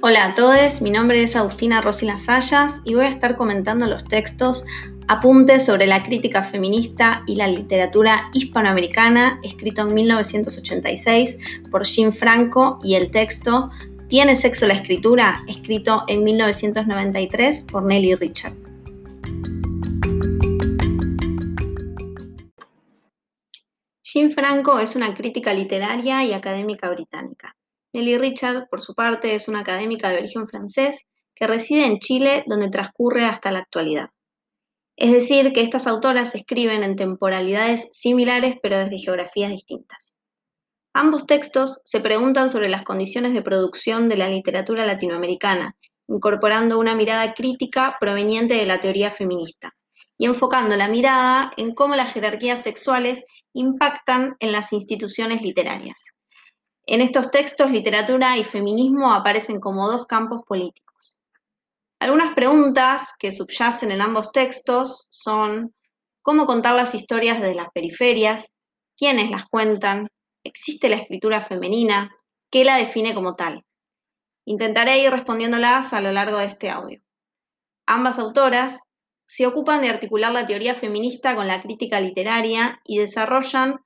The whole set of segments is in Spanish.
Hola a todos, mi nombre es Agustina Rossi Lasallas y voy a estar comentando los textos Apuntes sobre la crítica feminista y la literatura hispanoamericana, escrito en 1986 por Jim Franco, y el texto ¿Tiene sexo la escritura?, escrito en 1993 por Nelly Richard. Jim Franco es una crítica literaria y académica británica. Nelly Richard, por su parte, es una académica de origen francés que reside en Chile, donde transcurre hasta la actualidad. Es decir, que estas autoras escriben en temporalidades similares pero desde geografías distintas. Ambos textos se preguntan sobre las condiciones de producción de la literatura latinoamericana, incorporando una mirada crítica proveniente de la teoría feminista y enfocando la mirada en cómo las jerarquías sexuales impactan en las instituciones literarias. En estos textos, literatura y feminismo aparecen como dos campos políticos. Algunas preguntas que subyacen en ambos textos son cómo contar las historias desde las periferias, quiénes las cuentan, existe la escritura femenina, qué la define como tal. Intentaré ir respondiéndolas a lo largo de este audio. Ambas autoras se ocupan de articular la teoría feminista con la crítica literaria y desarrollan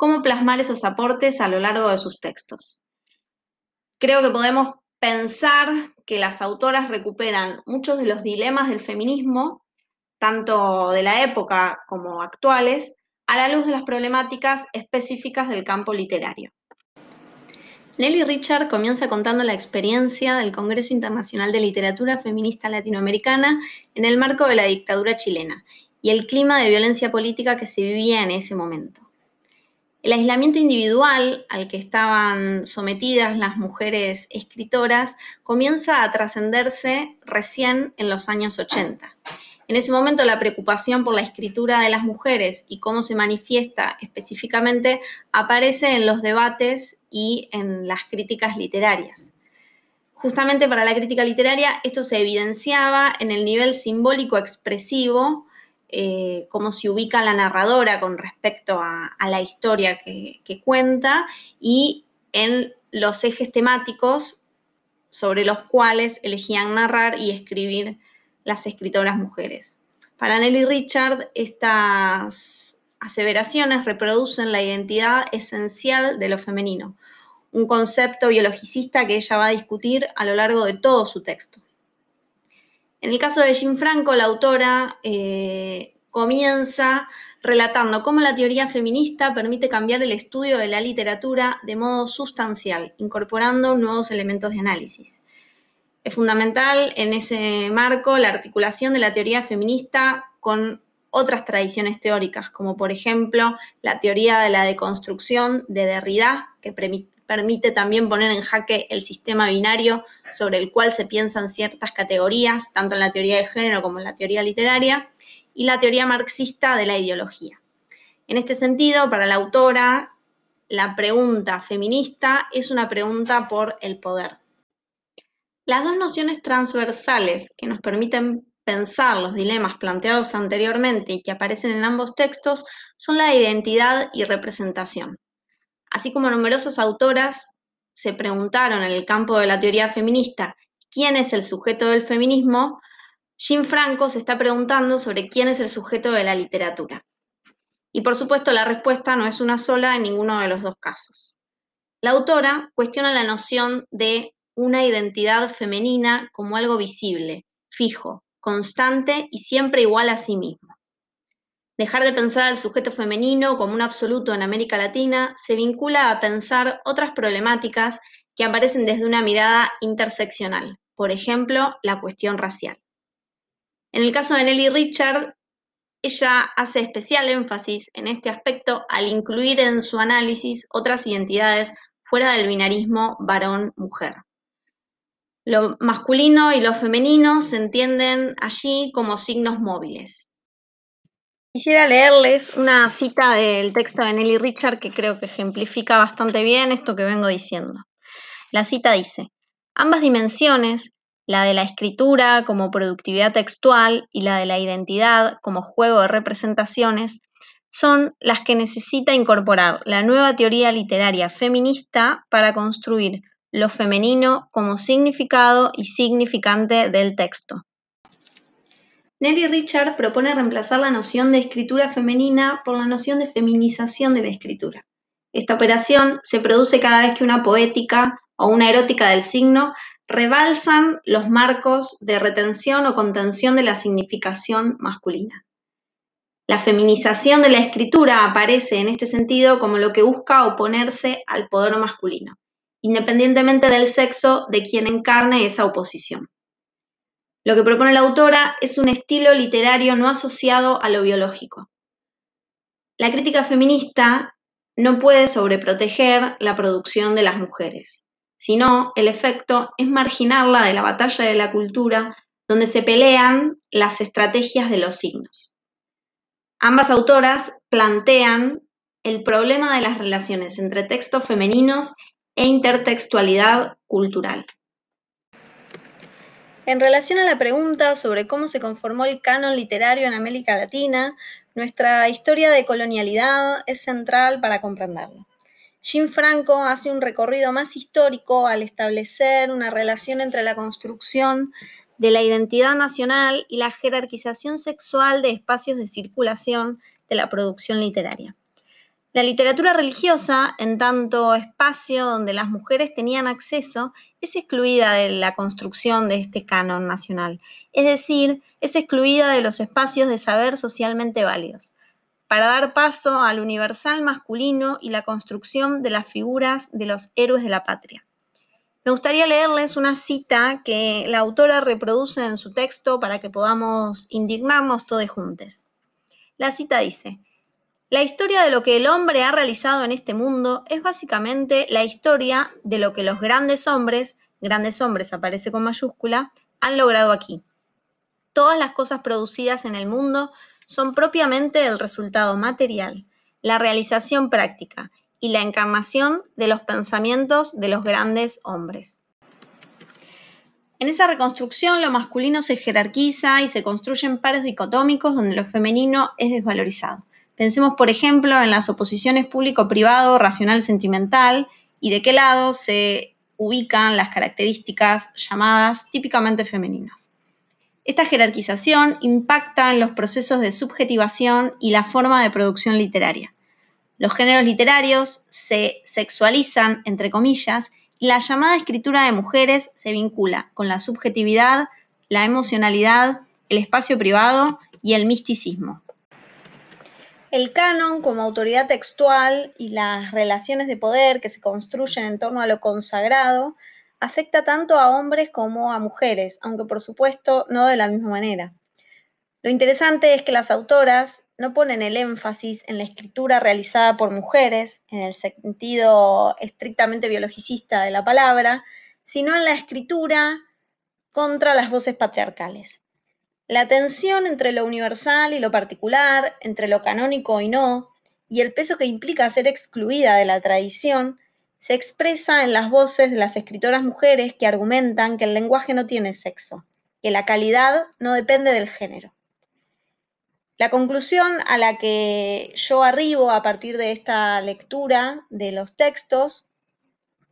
cómo plasmar esos aportes a lo largo de sus textos. Creo que podemos pensar que las autoras recuperan muchos de los dilemas del feminismo, tanto de la época como actuales, a la luz de las problemáticas específicas del campo literario. Nelly Richard comienza contando la experiencia del Congreso Internacional de Literatura Feminista Latinoamericana en el marco de la dictadura chilena y el clima de violencia política que se vivía en ese momento. El aislamiento individual al que estaban sometidas las mujeres escritoras comienza a trascenderse recién en los años 80. En ese momento la preocupación por la escritura de las mujeres y cómo se manifiesta específicamente aparece en los debates y en las críticas literarias. Justamente para la crítica literaria esto se evidenciaba en el nivel simbólico expresivo eh, cómo se ubica la narradora con respecto a, la historia que, cuenta y en los ejes temáticos sobre los cuales elegían narrar y escribir las escritoras mujeres. Para Nelly Richard, estas aseveraciones reproducen la identidad esencial de lo femenino, un concepto biologicista que ella va a discutir a lo largo de todo su texto. En el caso de Jim Franco, la autora eh, comienza relatando cómo la teoría feminista permite cambiar el estudio de la literatura de modo sustancial, incorporando nuevos elementos de análisis. Es fundamental en ese marco la articulación de la teoría feminista con otras tradiciones teóricas, como por ejemplo la teoría de la deconstrucción de Derrida, que permite también poner en jaque el sistema binario sobre el cual se piensan ciertas categorías, tanto en la teoría de género como en la teoría literaria, y la teoría marxista de la ideología. En este sentido, para la autora, la pregunta feminista es una pregunta por el poder. Las dos nociones transversales que nos permiten pensar los dilemas planteados anteriormente y que aparecen en ambos textos son la identidad y representación. Así como numerosas autoras se preguntaron en el campo de la teoría feminista quién es el sujeto del feminismo, Jim Franco se está preguntando sobre quién es el sujeto de la literatura. Y por supuesto la respuesta no es una sola en ninguno de los dos casos. La autora cuestiona la noción de una identidad femenina como algo visible, fijo, constante y siempre igual a sí mismo. Dejar de pensar al sujeto femenino como un absoluto en América Latina se vincula a pensar otras problemáticas que aparecen desde una mirada interseccional, por ejemplo, la cuestión racial. En el caso de Nelly Richard, ella hace especial énfasis en este aspecto al incluir en su análisis otras identidades fuera del binarismo varón-mujer. Lo masculino y lo femenino se entienden allí como signos móviles. Quisiera leerles una cita del texto de Nelly Richard que creo que ejemplifica bastante bien esto que vengo diciendo. La cita dice, ambas dimensiones, la de la escritura como productividad textual y la de la identidad como juego de representaciones, son las que necesita incorporar la nueva teoría literaria feminista para construir lo femenino como significado y significante del texto. Nelly Richard propone reemplazar la noción de escritura femenina por la noción de feminización de la escritura. Esta operación se produce cada vez que una poética o una erótica del signo rebalsan los marcos de retención o contención de la significación masculina. La feminización de la escritura aparece en este sentido como lo que busca oponerse al poder masculino, independientemente del sexo de quien encarne esa oposición. Lo que propone la autora es un estilo literario no asociado a lo biológico. La crítica feminista no puede sobreproteger la producción de las mujeres, sino el efecto es marginarla de la batalla de la cultura donde se pelean las estrategias de los signos. Ambas autoras plantean el problema de las relaciones entre textos femeninos e intertextualidad cultural. En relación a la pregunta sobre cómo se conformó el canon literario en América Latina, nuestra historia de colonialidad es central para comprenderlo. Jim Franco hace un recorrido más histórico al establecer una relación entre la construcción de la identidad nacional y la jerarquización sexual de espacios de circulación de la producción literaria. La literatura religiosa, en tanto espacio donde las mujeres tenían acceso, es excluida de la construcción de este canon nacional, es decir, es excluida de los espacios de saber socialmente válidos, para dar paso al universal masculino y la construcción de las figuras de los héroes de la patria. Me gustaría leerles una cita que la autora reproduce en su texto para que podamos indignarnos todos juntos. La cita dice, la historia de lo que el hombre ha realizado en este mundo es básicamente la historia de lo que los grandes hombres, grandes hombres aparece con mayúscula, han logrado aquí. Todas las cosas producidas en el mundo son propiamente el resultado material, la realización práctica y la encarnación de los pensamientos de los grandes hombres. En esa reconstrucción lo masculino se jerarquiza y se construyen pares dicotómicos donde lo femenino es desvalorizado. Pensemos, por ejemplo, en las oposiciones público-privado, racional-sentimental y de qué lado se ubican las características llamadas típicamente femeninas. Esta jerarquización impacta en los procesos de subjetivación y la forma de producción literaria. Los géneros literarios se sexualizan, entre comillas, y la llamada escritura de mujeres se vincula con la subjetividad, la emocionalidad, el espacio privado y el misticismo. El canon como autoridad textual y las relaciones de poder que se construyen en torno a lo consagrado afecta tanto a hombres como a mujeres, aunque por supuesto no de la misma manera. Lo interesante es que las autoras no ponen el énfasis en la escritura realizada por mujeres, en el sentido estrictamente biologicista de la palabra, sino en la escritura contra las voces patriarcales. La tensión entre lo universal y lo particular, entre lo canónico y no, y el peso que implica ser excluida de la tradición, se expresa en las voces de las escritoras mujeres que argumentan que el lenguaje no tiene sexo, que la calidad no depende del género. La conclusión a la que yo arribo a partir de esta lectura de los textos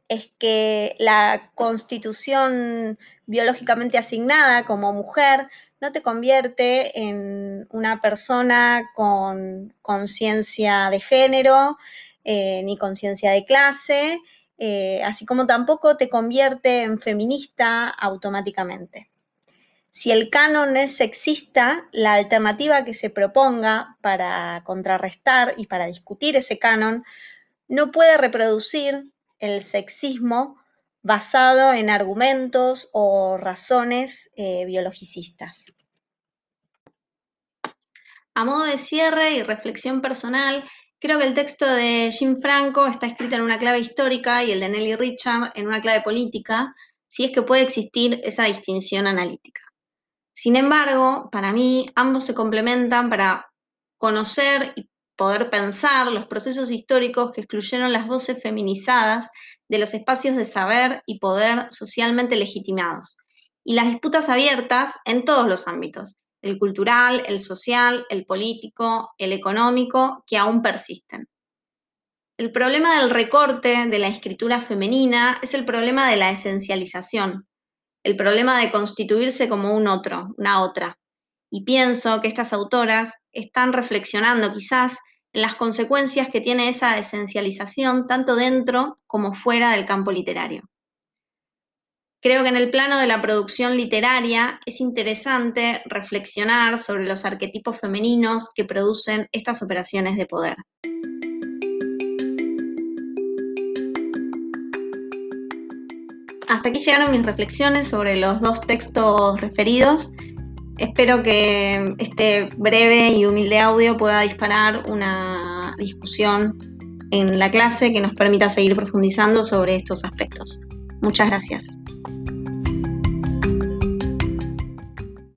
es que la constitución biológicamente asignada como mujer no te convierte en una persona con conciencia de género eh, ni conciencia de clase, eh, así como tampoco te convierte en feminista automáticamente. Si el canon es sexista, la alternativa que se proponga para contrarrestar y para discutir ese canon no puede reproducir el sexismo basado en argumentos o razones eh, biologicistas. A modo de cierre y reflexión personal, creo que el texto de Jim Franco está escrito en una clave histórica y el de Nelly Richard en una clave política, si es que puede existir esa distinción analítica. Sin embargo, para mí ambos se complementan para conocer y poder pensar los procesos históricos que excluyeron las voces feminizadas de los espacios de saber y poder socialmente legitimados, y las disputas abiertas en todos los ámbitos, el cultural, el social, el político, el económico, que aún persisten. El problema del recorte de la escritura femenina es el problema de la esencialización, el problema de constituirse como un otro, una otra. Y pienso que estas autoras están reflexionando quizás las consecuencias que tiene esa esencialización tanto dentro como fuera del campo literario. Creo que en el plano de la producción literaria es interesante reflexionar sobre los arquetipos femeninos que producen estas operaciones de poder. Hasta aquí llegaron mis reflexiones sobre los dos textos referidos. Espero que este breve y humilde audio pueda disparar una discusión en la clase que nos permita seguir profundizando sobre estos aspectos. Muchas gracias.